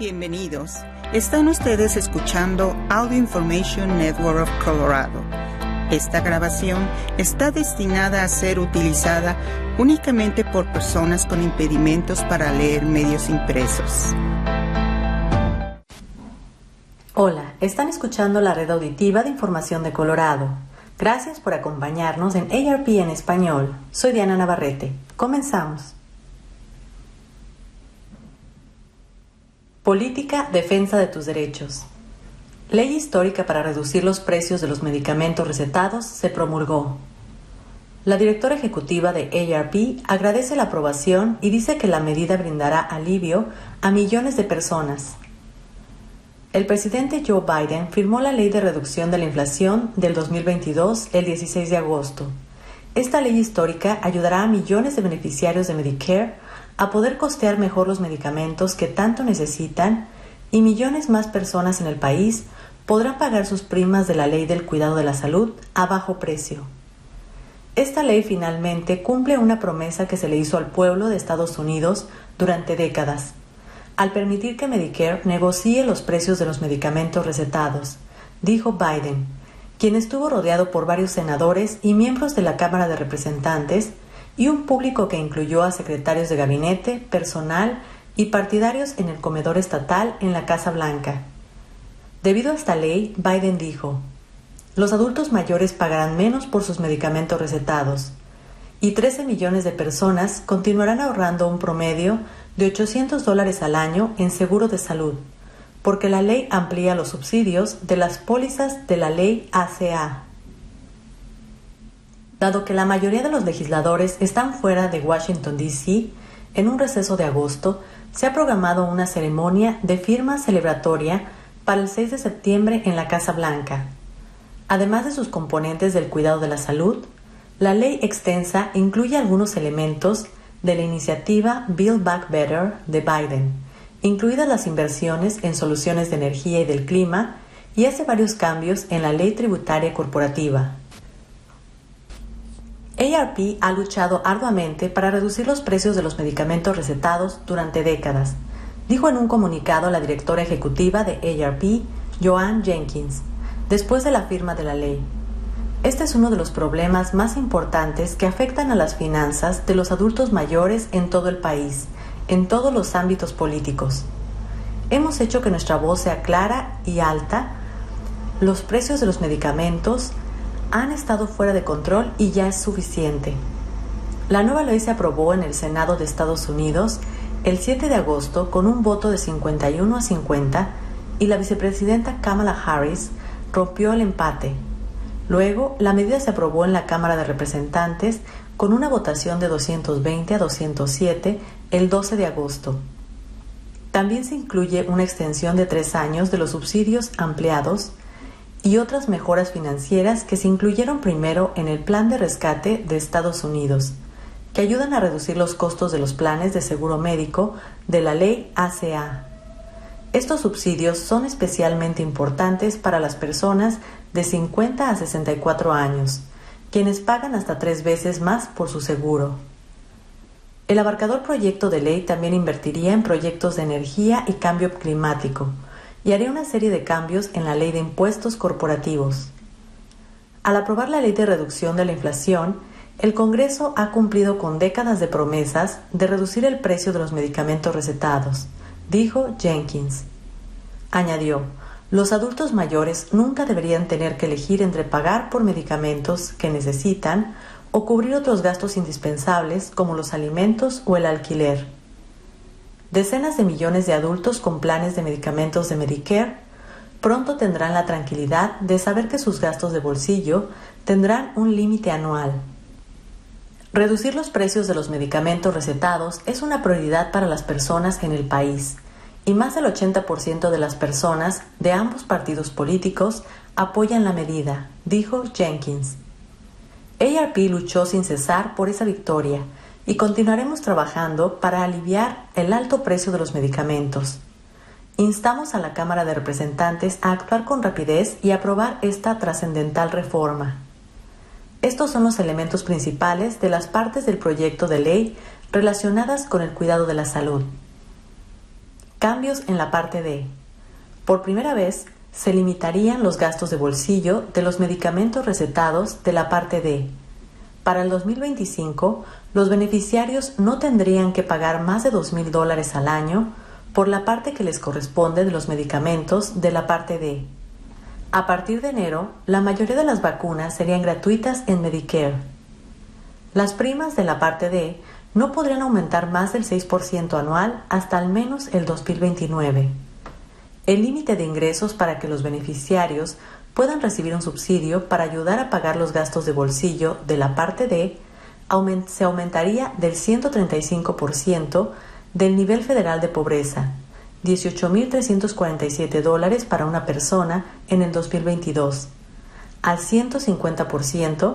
Bienvenidos. Están ustedes escuchando Audio Information Network of Colorado. Esta grabación está destinada a ser utilizada únicamente por personas con impedimentos para leer medios impresos. Hola, están escuchando la red auditiva de información de Colorado. Gracias por acompañarnos en ARP en español. Soy Diana Navarrete. Comenzamos. Política Defensa de tus Derechos. Ley histórica para reducir los precios de los medicamentos recetados se promulgó. La directora ejecutiva de ARP agradece la aprobación y dice que la medida brindará alivio a millones de personas. El presidente Joe Biden firmó la Ley de Reducción de la Inflación del 2022 el 16 de agosto. Esta ley histórica ayudará a millones de beneficiarios de Medicare a poder costear mejor los medicamentos que tanto necesitan y millones más personas en el país podrán pagar sus primas de la ley del cuidado de la salud a bajo precio. Esta ley finalmente cumple una promesa que se le hizo al pueblo de Estados Unidos durante décadas, al permitir que Medicare negocie los precios de los medicamentos recetados, dijo Biden, quien estuvo rodeado por varios senadores y miembros de la Cámara de Representantes y un público que incluyó a secretarios de gabinete, personal y partidarios en el comedor estatal en la Casa Blanca. Debido a esta ley, Biden dijo, los adultos mayores pagarán menos por sus medicamentos recetados y 13 millones de personas continuarán ahorrando un promedio de 800 dólares al año en seguro de salud, porque la ley amplía los subsidios de las pólizas de la ley ACA. Dado que la mayoría de los legisladores están fuera de Washington, D.C., en un receso de agosto se ha programado una ceremonia de firma celebratoria para el 6 de septiembre en la Casa Blanca. Además de sus componentes del cuidado de la salud, la ley extensa incluye algunos elementos de la iniciativa Build Back Better de Biden, incluidas las inversiones en soluciones de energía y del clima, y hace varios cambios en la ley tributaria corporativa. ARP ha luchado arduamente para reducir los precios de los medicamentos recetados durante décadas, dijo en un comunicado la directora ejecutiva de ARP, Joanne Jenkins, después de la firma de la ley. Este es uno de los problemas más importantes que afectan a las finanzas de los adultos mayores en todo el país, en todos los ámbitos políticos. Hemos hecho que nuestra voz sea clara y alta. Los precios de los medicamentos han estado fuera de control y ya es suficiente. La nueva ley se aprobó en el Senado de Estados Unidos el 7 de agosto con un voto de 51 a 50 y la vicepresidenta Kamala Harris rompió el empate. Luego, la medida se aprobó en la Cámara de Representantes con una votación de 220 a 207 el 12 de agosto. También se incluye una extensión de tres años de los subsidios ampliados y otras mejoras financieras que se incluyeron primero en el Plan de Rescate de Estados Unidos, que ayudan a reducir los costos de los planes de seguro médico de la ley ACA. Estos subsidios son especialmente importantes para las personas de 50 a 64 años, quienes pagan hasta tres veces más por su seguro. El abarcador proyecto de ley también invertiría en proyectos de energía y cambio climático, y haré una serie de cambios en la ley de impuestos corporativos. Al aprobar la ley de reducción de la inflación, el Congreso ha cumplido con décadas de promesas de reducir el precio de los medicamentos recetados, dijo Jenkins. Añadió, los adultos mayores nunca deberían tener que elegir entre pagar por medicamentos que necesitan o cubrir otros gastos indispensables como los alimentos o el alquiler. Decenas de millones de adultos con planes de medicamentos de Medicare pronto tendrán la tranquilidad de saber que sus gastos de bolsillo tendrán un límite anual. Reducir los precios de los medicamentos recetados es una prioridad para las personas en el país y más del 80% de las personas de ambos partidos políticos apoyan la medida, dijo Jenkins. ARP luchó sin cesar por esa victoria y continuaremos trabajando para aliviar el alto precio de los medicamentos. Instamos a la Cámara de Representantes a actuar con rapidez y aprobar esta trascendental reforma. Estos son los elementos principales de las partes del proyecto de ley relacionadas con el cuidado de la salud. Cambios en la parte D. Por primera vez, se limitarían los gastos de bolsillo de los medicamentos recetados de la parte D. Para el 2025, los beneficiarios no tendrían que pagar más de dos mil dólares al año por la parte que les corresponde de los medicamentos de la parte D. A partir de enero, la mayoría de las vacunas serían gratuitas en Medicare. Las primas de la parte D no podrían aumentar más del 6% anual hasta al menos el 2029. El límite de ingresos para que los beneficiarios puedan recibir un subsidio para ayudar a pagar los gastos de bolsillo de la parte D se aumentaría del 135% del nivel federal de pobreza, 18.347 dólares para una persona en el 2022, al 150%,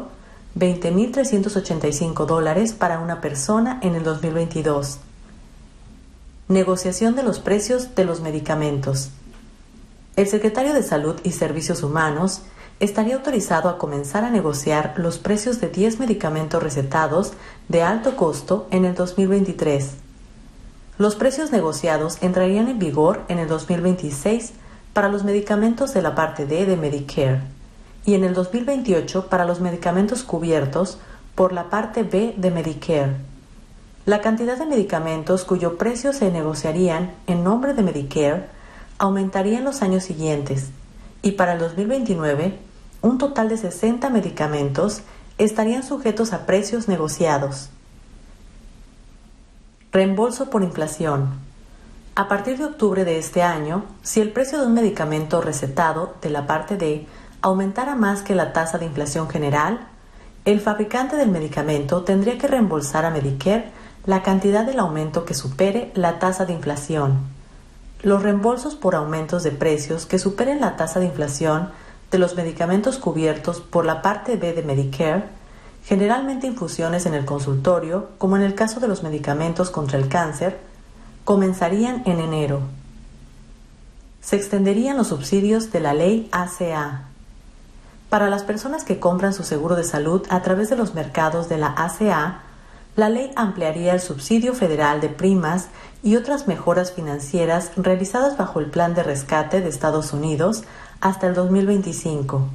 20.385 dólares para una persona en el 2022. Negociación de los precios de los medicamentos. El secretario de Salud y Servicios Humanos estaría autorizado a comenzar a negociar los precios de 10 medicamentos recetados de alto costo en el 2023. Los precios negociados entrarían en vigor en el 2026 para los medicamentos de la parte D de Medicare y en el 2028 para los medicamentos cubiertos por la parte B de Medicare. La cantidad de medicamentos cuyo precio se negociarían en nombre de Medicare aumentaría en los años siguientes y para el 2029 un total de 60 medicamentos estarían sujetos a precios negociados. Reembolso por inflación. A partir de octubre de este año, si el precio de un medicamento recetado de la parte D aumentara más que la tasa de inflación general, el fabricante del medicamento tendría que reembolsar a Medicare la cantidad del aumento que supere la tasa de inflación. Los reembolsos por aumentos de precios que superen la tasa de inflación de los medicamentos cubiertos por la parte B de Medicare generalmente infusiones en el consultorio, como en el caso de los medicamentos contra el cáncer, comenzarían en enero. Se extenderían los subsidios de la ley ACA. Para las personas que compran su seguro de salud a través de los mercados de la ACA, la ley ampliaría el subsidio federal de primas y otras mejoras financieras realizadas bajo el Plan de Rescate de Estados Unidos hasta el 2025.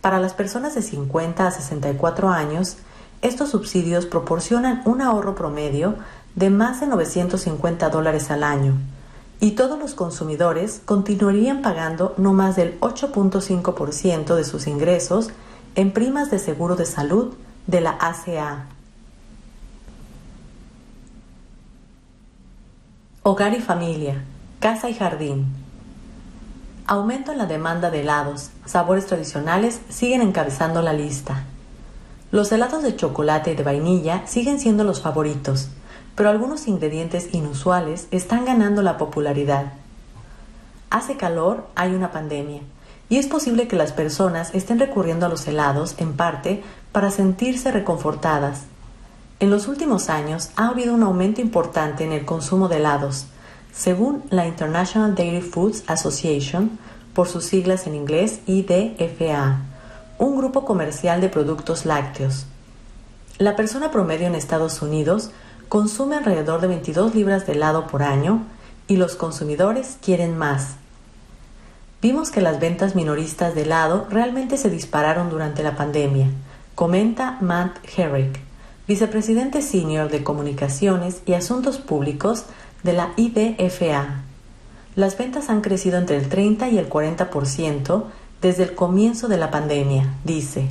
Para las personas de 50 a 64 años, estos subsidios proporcionan un ahorro promedio de más de 950 dólares al año y todos los consumidores continuarían pagando no más del 8.5% de sus ingresos en primas de seguro de salud de la ACA. Hogar y familia, casa y jardín, Aumento en la demanda de helados, sabores tradicionales siguen encabezando la lista. Los helados de chocolate y de vainilla siguen siendo los favoritos, pero algunos ingredientes inusuales están ganando la popularidad. Hace calor, hay una pandemia, y es posible que las personas estén recurriendo a los helados en parte para sentirse reconfortadas. En los últimos años ha habido un aumento importante en el consumo de helados, según la International Dairy Foods Association, por sus siglas en inglés IDFA, un grupo comercial de productos lácteos. La persona promedio en Estados Unidos consume alrededor de 22 libras de helado por año y los consumidores quieren más. Vimos que las ventas minoristas de helado realmente se dispararon durante la pandemia, comenta Matt Herrick, vicepresidente senior de Comunicaciones y Asuntos Públicos de la IDFA. Las ventas han crecido entre el 30 y el 40% desde el comienzo de la pandemia, dice.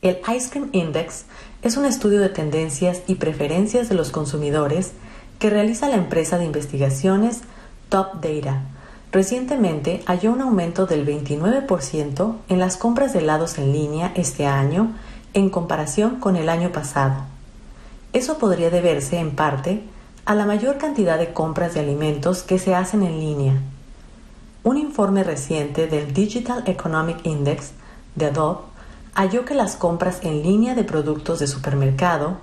El Ice Cream Index es un estudio de tendencias y preferencias de los consumidores que realiza la empresa de investigaciones Top Data. Recientemente halló un aumento del 29% en las compras de helados en línea este año en comparación con el año pasado. Eso podría deberse en parte a la mayor cantidad de compras de alimentos que se hacen en línea. Un informe reciente del Digital Economic Index de Adobe halló que las compras en línea de productos de supermercado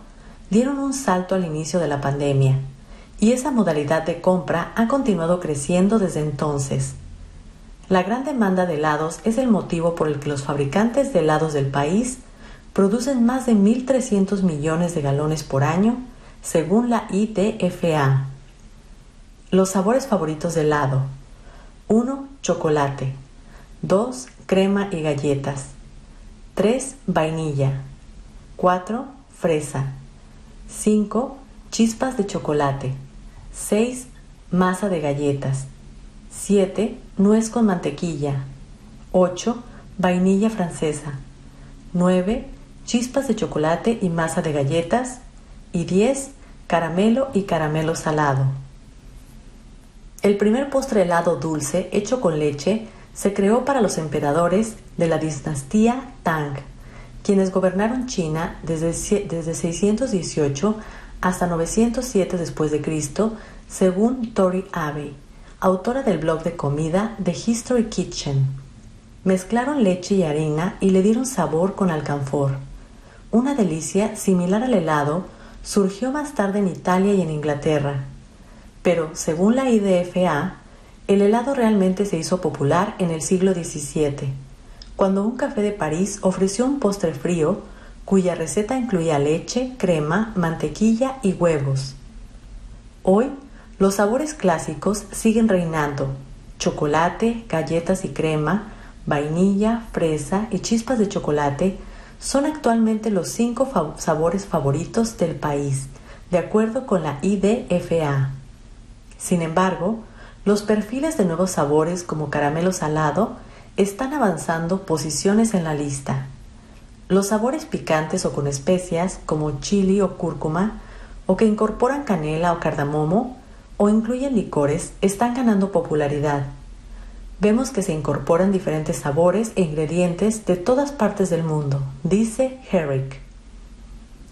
dieron un salto al inicio de la pandemia y esa modalidad de compra ha continuado creciendo desde entonces. La gran demanda de helados es el motivo por el que los fabricantes de helados del país producen más de 1.300 millones de galones por año según la IDFA. Los sabores favoritos de helado. 1. Chocolate. 2. Crema y galletas. 3. Vainilla. 4. Fresa. 5. Chispas de chocolate. 6. Masa de galletas. 7. Nuez con mantequilla. 8. Vainilla francesa. 9. Chispas de chocolate y masa de galletas. Y 10. Caramelo y caramelo salado. El primer postre helado dulce hecho con leche se creó para los emperadores de la dinastía Tang, quienes gobernaron China desde, desde 618 hasta 907 después de Cristo, según Tori Abbey, autora del blog de comida The History Kitchen. Mezclaron leche y harina y le dieron sabor con alcanfor. Una delicia similar al helado surgió más tarde en Italia y en Inglaterra, pero según la IDFA, el helado realmente se hizo popular en el siglo XVII, cuando un café de París ofreció un postre frío cuya receta incluía leche, crema, mantequilla y huevos. Hoy, los sabores clásicos siguen reinando. Chocolate, galletas y crema, vainilla, fresa y chispas de chocolate son actualmente los cinco sabores favoritos del país, de acuerdo con la IDFA. Sin embargo, los perfiles de nuevos sabores como caramelo salado están avanzando posiciones en la lista. Los sabores picantes o con especias como chili o cúrcuma o que incorporan canela o cardamomo o incluyen licores están ganando popularidad. Vemos que se incorporan diferentes sabores e ingredientes de todas partes del mundo, dice Herrick.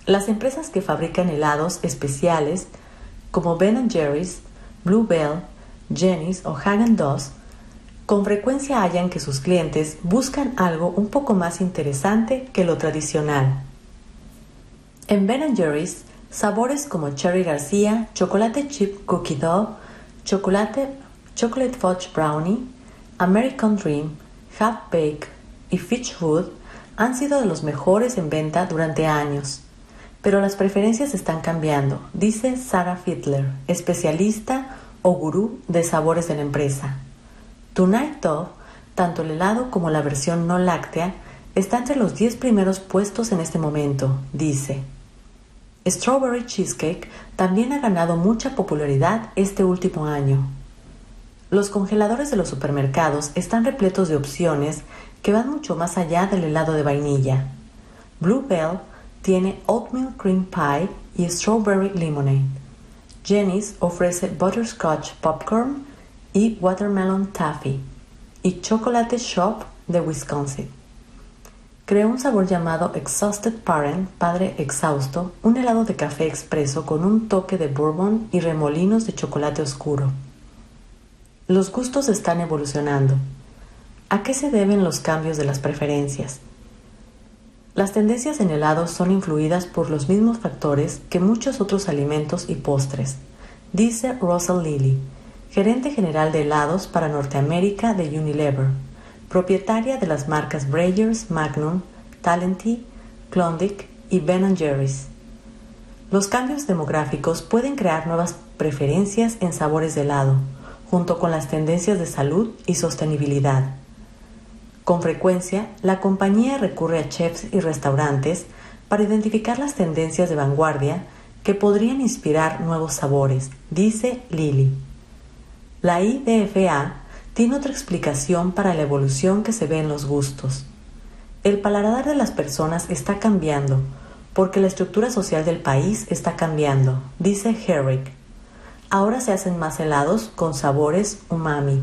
Las empresas que fabrican helados especiales como Ben Jerry's Bluebell, Jenny's o Hagen Dazs, con frecuencia hallan que sus clientes buscan algo un poco más interesante que lo tradicional. En Ben Jerry's, sabores como Cherry Garcia, Chocolate Chip Cookie Dough, Chocolate, Chocolate Fudge Brownie, American Dream, Half Bake y Fitchwood han sido de los mejores en venta durante años. Pero las preferencias están cambiando, dice Sarah Fiedler, especialista o gurú de sabores de la empresa. Tonight Dove, tanto el helado como la versión no láctea, está entre los 10 primeros puestos en este momento, dice. Strawberry Cheesecake también ha ganado mucha popularidad este último año. Los congeladores de los supermercados están repletos de opciones que van mucho más allá del helado de vainilla. Bluebell tiene oatmeal cream pie y strawberry lemonade. Jenny's ofrece butterscotch popcorn y watermelon taffy y chocolate shop de Wisconsin. Creó un sabor llamado Exhausted Parent, padre exhausto, un helado de café expreso con un toque de bourbon y remolinos de chocolate oscuro. Los gustos están evolucionando. ¿A qué se deben los cambios de las preferencias? Las tendencias en helados son influidas por los mismos factores que muchos otros alimentos y postres, dice Russell Lilly, gerente general de helados para Norteamérica de Unilever, propietaria de las marcas Breyers, Magnum, Talenti, Klondike y Ben Jerry's. Los cambios demográficos pueden crear nuevas preferencias en sabores de helado, junto con las tendencias de salud y sostenibilidad. Con frecuencia, la compañía recurre a chefs y restaurantes para identificar las tendencias de vanguardia que podrían inspirar nuevos sabores, dice Lily. La IDFA tiene otra explicación para la evolución que se ve en los gustos. El paladar de las personas está cambiando porque la estructura social del país está cambiando, dice Herrick. Ahora se hacen más helados con sabores umami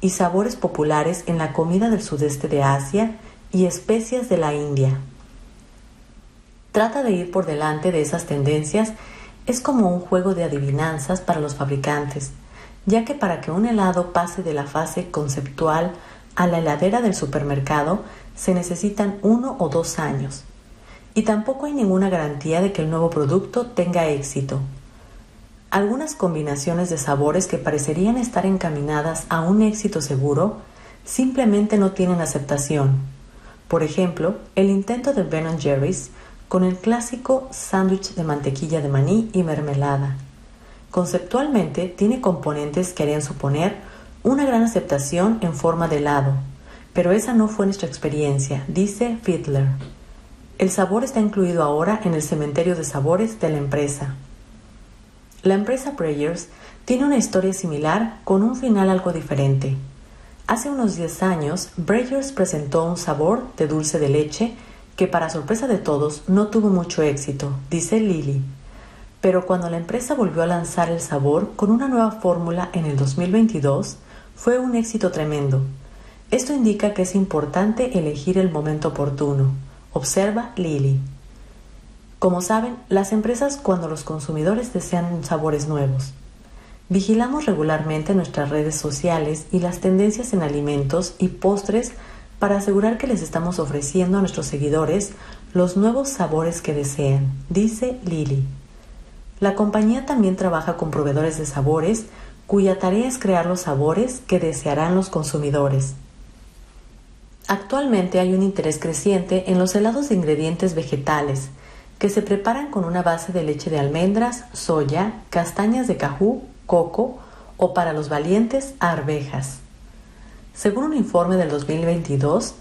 y sabores populares en la comida del sudeste de Asia y especias de la India. Trata de ir por delante de esas tendencias es como un juego de adivinanzas para los fabricantes, ya que para que un helado pase de la fase conceptual a la heladera del supermercado se necesitan uno o dos años. Y tampoco hay ninguna garantía de que el nuevo producto tenga éxito, algunas combinaciones de sabores que parecerían estar encaminadas a un éxito seguro simplemente no tienen aceptación. Por ejemplo, el intento de Ben Jerry's con el clásico sándwich de mantequilla de maní y mermelada. Conceptualmente tiene componentes que harían suponer una gran aceptación en forma de helado, pero esa no fue nuestra experiencia, dice Fiedler. El sabor está incluido ahora en el cementerio de sabores de la empresa. La empresa Prayers tiene una historia similar con un final algo diferente. Hace unos 10 años, Breyers presentó un sabor de dulce de leche que para sorpresa de todos no tuvo mucho éxito, dice Lily. Pero cuando la empresa volvió a lanzar el sabor con una nueva fórmula en el 2022, fue un éxito tremendo. Esto indica que es importante elegir el momento oportuno, observa Lily. Como saben, las empresas cuando los consumidores desean sabores nuevos. Vigilamos regularmente nuestras redes sociales y las tendencias en alimentos y postres para asegurar que les estamos ofreciendo a nuestros seguidores los nuevos sabores que desean, dice Lily. La compañía también trabaja con proveedores de sabores cuya tarea es crear los sabores que desearán los consumidores. Actualmente hay un interés creciente en los helados de ingredientes vegetales, que se preparan con una base de leche de almendras, soya, castañas de cajú coco o para los valientes arvejas. Según un informe del 2022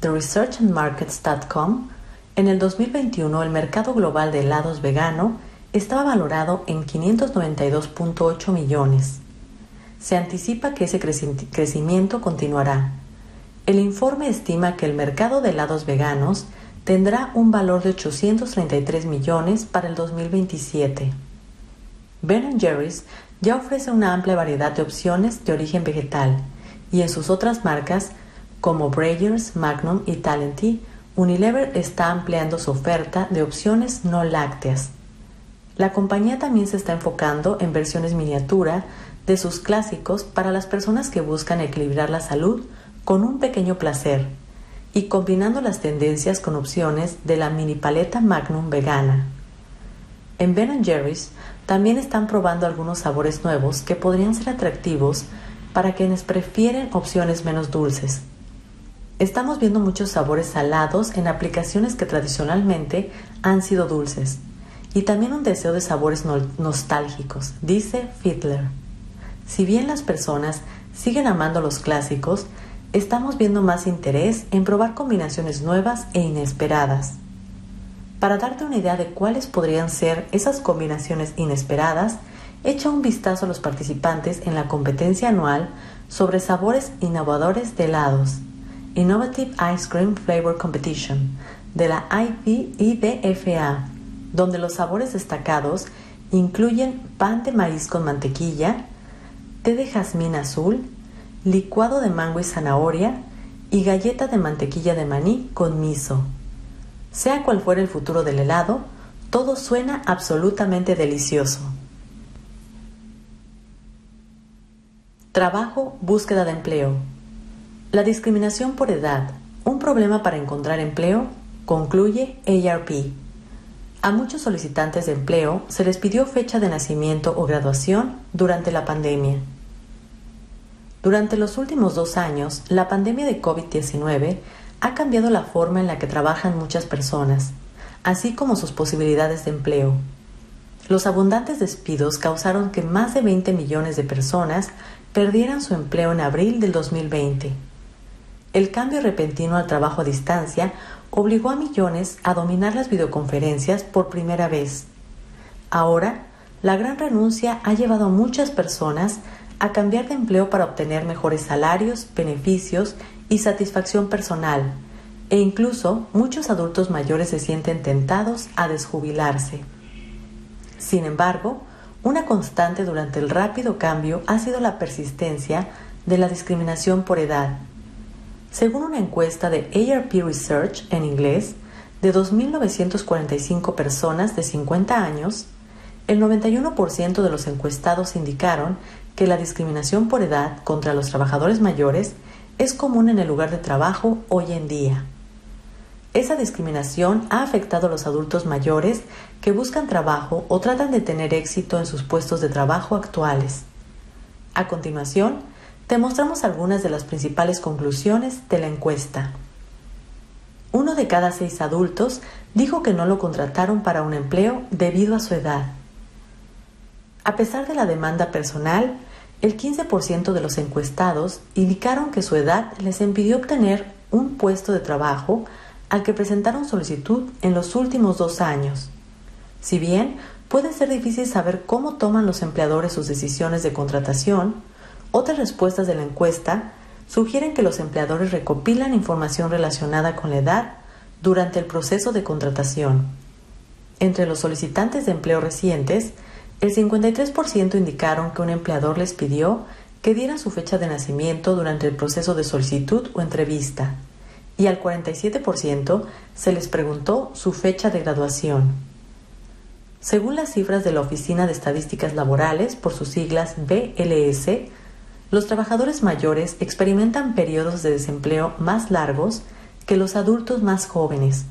de researchandmarkets.com, en el 2021 el mercado global de helados vegano estaba valorado en 592.8 millones. Se anticipa que ese crecimiento continuará. El informe estima que el mercado de helados veganos tendrá un valor de 833 millones para el 2027. Ben Jerry's ya ofrece una amplia variedad de opciones de origen vegetal y en sus otras marcas como Breyers, Magnum y Talenti, Unilever está ampliando su oferta de opciones no lácteas. La compañía también se está enfocando en versiones miniatura de sus clásicos para las personas que buscan equilibrar la salud con un pequeño placer y combinando las tendencias con opciones de la mini paleta Magnum vegana. En Ben Jerry's también están probando algunos sabores nuevos que podrían ser atractivos para quienes prefieren opciones menos dulces. Estamos viendo muchos sabores salados en aplicaciones que tradicionalmente han sido dulces y también un deseo de sabores nostálgicos, dice Fiedler. Si bien las personas siguen amando los clásicos, estamos viendo más interés en probar combinaciones nuevas e inesperadas. Para darte una idea de cuáles podrían ser esas combinaciones inesperadas, echa un vistazo a los participantes en la competencia anual sobre sabores innovadores de helados, Innovative Ice Cream Flavor Competition, de la IPIDFA, donde los sabores destacados incluyen pan de maíz con mantequilla, té de jazmín azul, licuado de mango y zanahoria y galleta de mantequilla de maní con miso. Sea cual fuera el futuro del helado, todo suena absolutamente delicioso. Trabajo, búsqueda de empleo. La discriminación por edad, un problema para encontrar empleo, concluye ARP. A muchos solicitantes de empleo se les pidió fecha de nacimiento o graduación durante la pandemia. Durante los últimos dos años, la pandemia de COVID-19 ha cambiado la forma en la que trabajan muchas personas, así como sus posibilidades de empleo. Los abundantes despidos causaron que más de 20 millones de personas perdieran su empleo en abril del 2020. El cambio repentino al trabajo a distancia obligó a millones a dominar las videoconferencias por primera vez. Ahora, la gran renuncia ha llevado a muchas personas a cambiar de empleo para obtener mejores salarios, beneficios y satisfacción personal, e incluso muchos adultos mayores se sienten tentados a desjubilarse. Sin embargo, una constante durante el rápido cambio ha sido la persistencia de la discriminación por edad. Según una encuesta de ARP Research en inglés, de 2.945 personas de 50 años, el 91% de los encuestados indicaron que la discriminación por edad contra los trabajadores mayores es común en el lugar de trabajo hoy en día. Esa discriminación ha afectado a los adultos mayores que buscan trabajo o tratan de tener éxito en sus puestos de trabajo actuales. A continuación, te mostramos algunas de las principales conclusiones de la encuesta. Uno de cada seis adultos dijo que no lo contrataron para un empleo debido a su edad. A pesar de la demanda personal, el 15% de los encuestados indicaron que su edad les impidió obtener un puesto de trabajo al que presentaron solicitud en los últimos dos años. Si bien puede ser difícil saber cómo toman los empleadores sus decisiones de contratación, otras respuestas de la encuesta sugieren que los empleadores recopilan información relacionada con la edad durante el proceso de contratación. Entre los solicitantes de empleo recientes, el 53% indicaron que un empleador les pidió que dieran su fecha de nacimiento durante el proceso de solicitud o entrevista, y al 47% se les preguntó su fecha de graduación. Según las cifras de la Oficina de Estadísticas Laborales, por sus siglas BLS, los trabajadores mayores experimentan periodos de desempleo más largos que los adultos más jóvenes.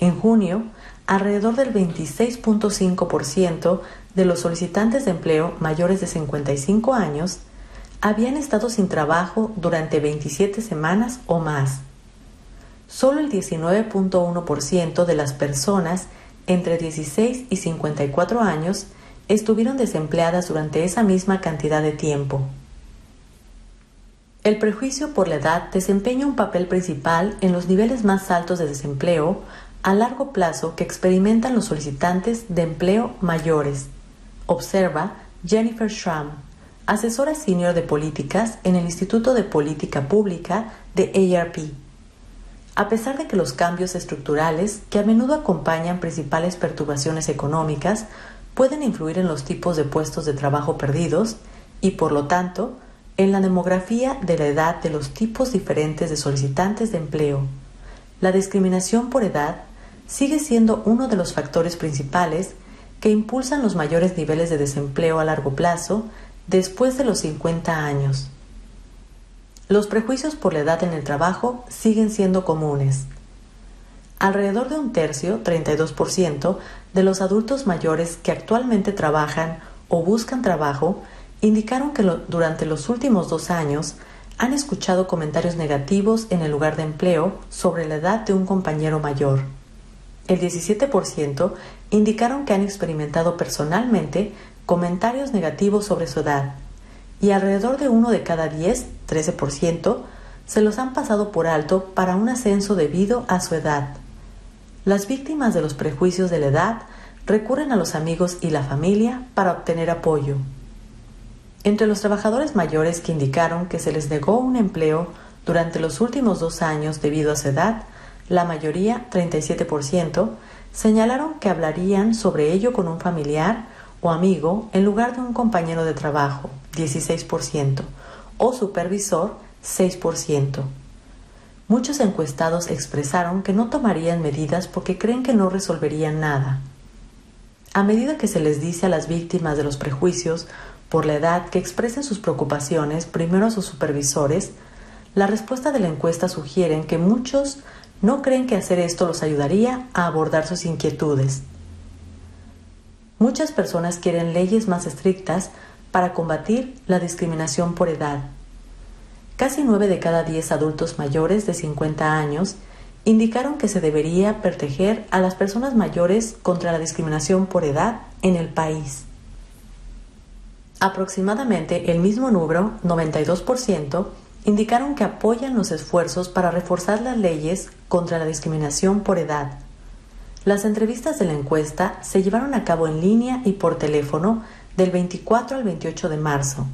En junio, alrededor del 26.5% de los solicitantes de empleo mayores de 55 años habían estado sin trabajo durante 27 semanas o más. Solo el 19.1% de las personas entre 16 y 54 años estuvieron desempleadas durante esa misma cantidad de tiempo. El prejuicio por la edad desempeña un papel principal en los niveles más altos de desempleo a largo plazo que experimentan los solicitantes de empleo mayores, observa Jennifer Schramm, asesora senior de políticas en el Instituto de Política Pública de ARP. A pesar de que los cambios estructurales que a menudo acompañan principales perturbaciones económicas pueden influir en los tipos de puestos de trabajo perdidos y, por lo tanto, en la demografía de la edad de los tipos diferentes de solicitantes de empleo. La discriminación por edad sigue siendo uno de los factores principales que impulsan los mayores niveles de desempleo a largo plazo después de los 50 años. Los prejuicios por la edad en el trabajo siguen siendo comunes. Alrededor de un tercio, 32%, de los adultos mayores que actualmente trabajan o buscan trabajo indicaron que durante los últimos dos años han escuchado comentarios negativos en el lugar de empleo sobre la edad de un compañero mayor. El 17% indicaron que han experimentado personalmente comentarios negativos sobre su edad y alrededor de uno de cada 10, 13%, se los han pasado por alto para un ascenso debido a su edad. Las víctimas de los prejuicios de la edad recurren a los amigos y la familia para obtener apoyo. Entre los trabajadores mayores que indicaron que se les negó un empleo durante los últimos dos años debido a su edad, la mayoría, 37%, señalaron que hablarían sobre ello con un familiar o amigo en lugar de un compañero de trabajo, 16%, o supervisor, 6%. Muchos encuestados expresaron que no tomarían medidas porque creen que no resolverían nada. A medida que se les dice a las víctimas de los prejuicios por la edad que expresen sus preocupaciones primero a sus supervisores, la respuesta de la encuesta sugiere que muchos no creen que hacer esto los ayudaría a abordar sus inquietudes. Muchas personas quieren leyes más estrictas para combatir la discriminación por edad. Casi 9 de cada 10 adultos mayores de 50 años indicaron que se debería proteger a las personas mayores contra la discriminación por edad en el país. Aproximadamente el mismo número, 92%, indicaron que apoyan los esfuerzos para reforzar las leyes contra la discriminación por edad. Las entrevistas de la encuesta se llevaron a cabo en línea y por teléfono del 24 al 28 de marzo,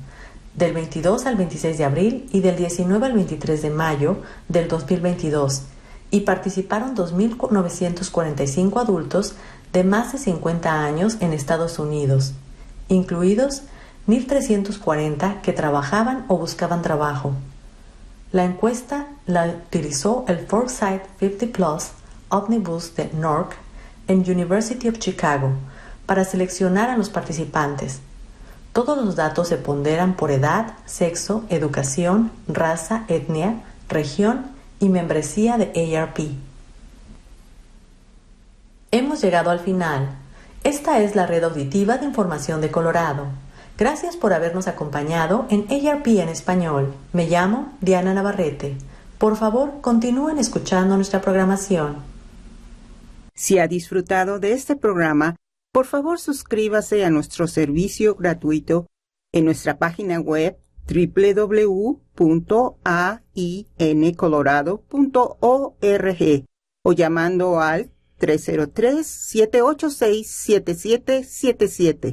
del 22 al 26 de abril y del 19 al 23 de mayo del 2022 y participaron 2.945 adultos de más de 50 años en Estados Unidos, incluidos 1.340 que trabajaban o buscaban trabajo. La encuesta la utilizó el Foresight 50 Plus Omnibus de NORC en University of Chicago para seleccionar a los participantes. Todos los datos se ponderan por edad, sexo, educación, raza, etnia, región y membresía de ARP. Hemos llegado al final. Esta es la red auditiva de información de Colorado. Gracias por habernos acompañado en ARP en español. Me llamo Diana Navarrete. Por favor, continúen escuchando nuestra programación. Si ha disfrutado de este programa, por favor suscríbase a nuestro servicio gratuito en nuestra página web www.aincolorado.org o llamando al 303-786-7777.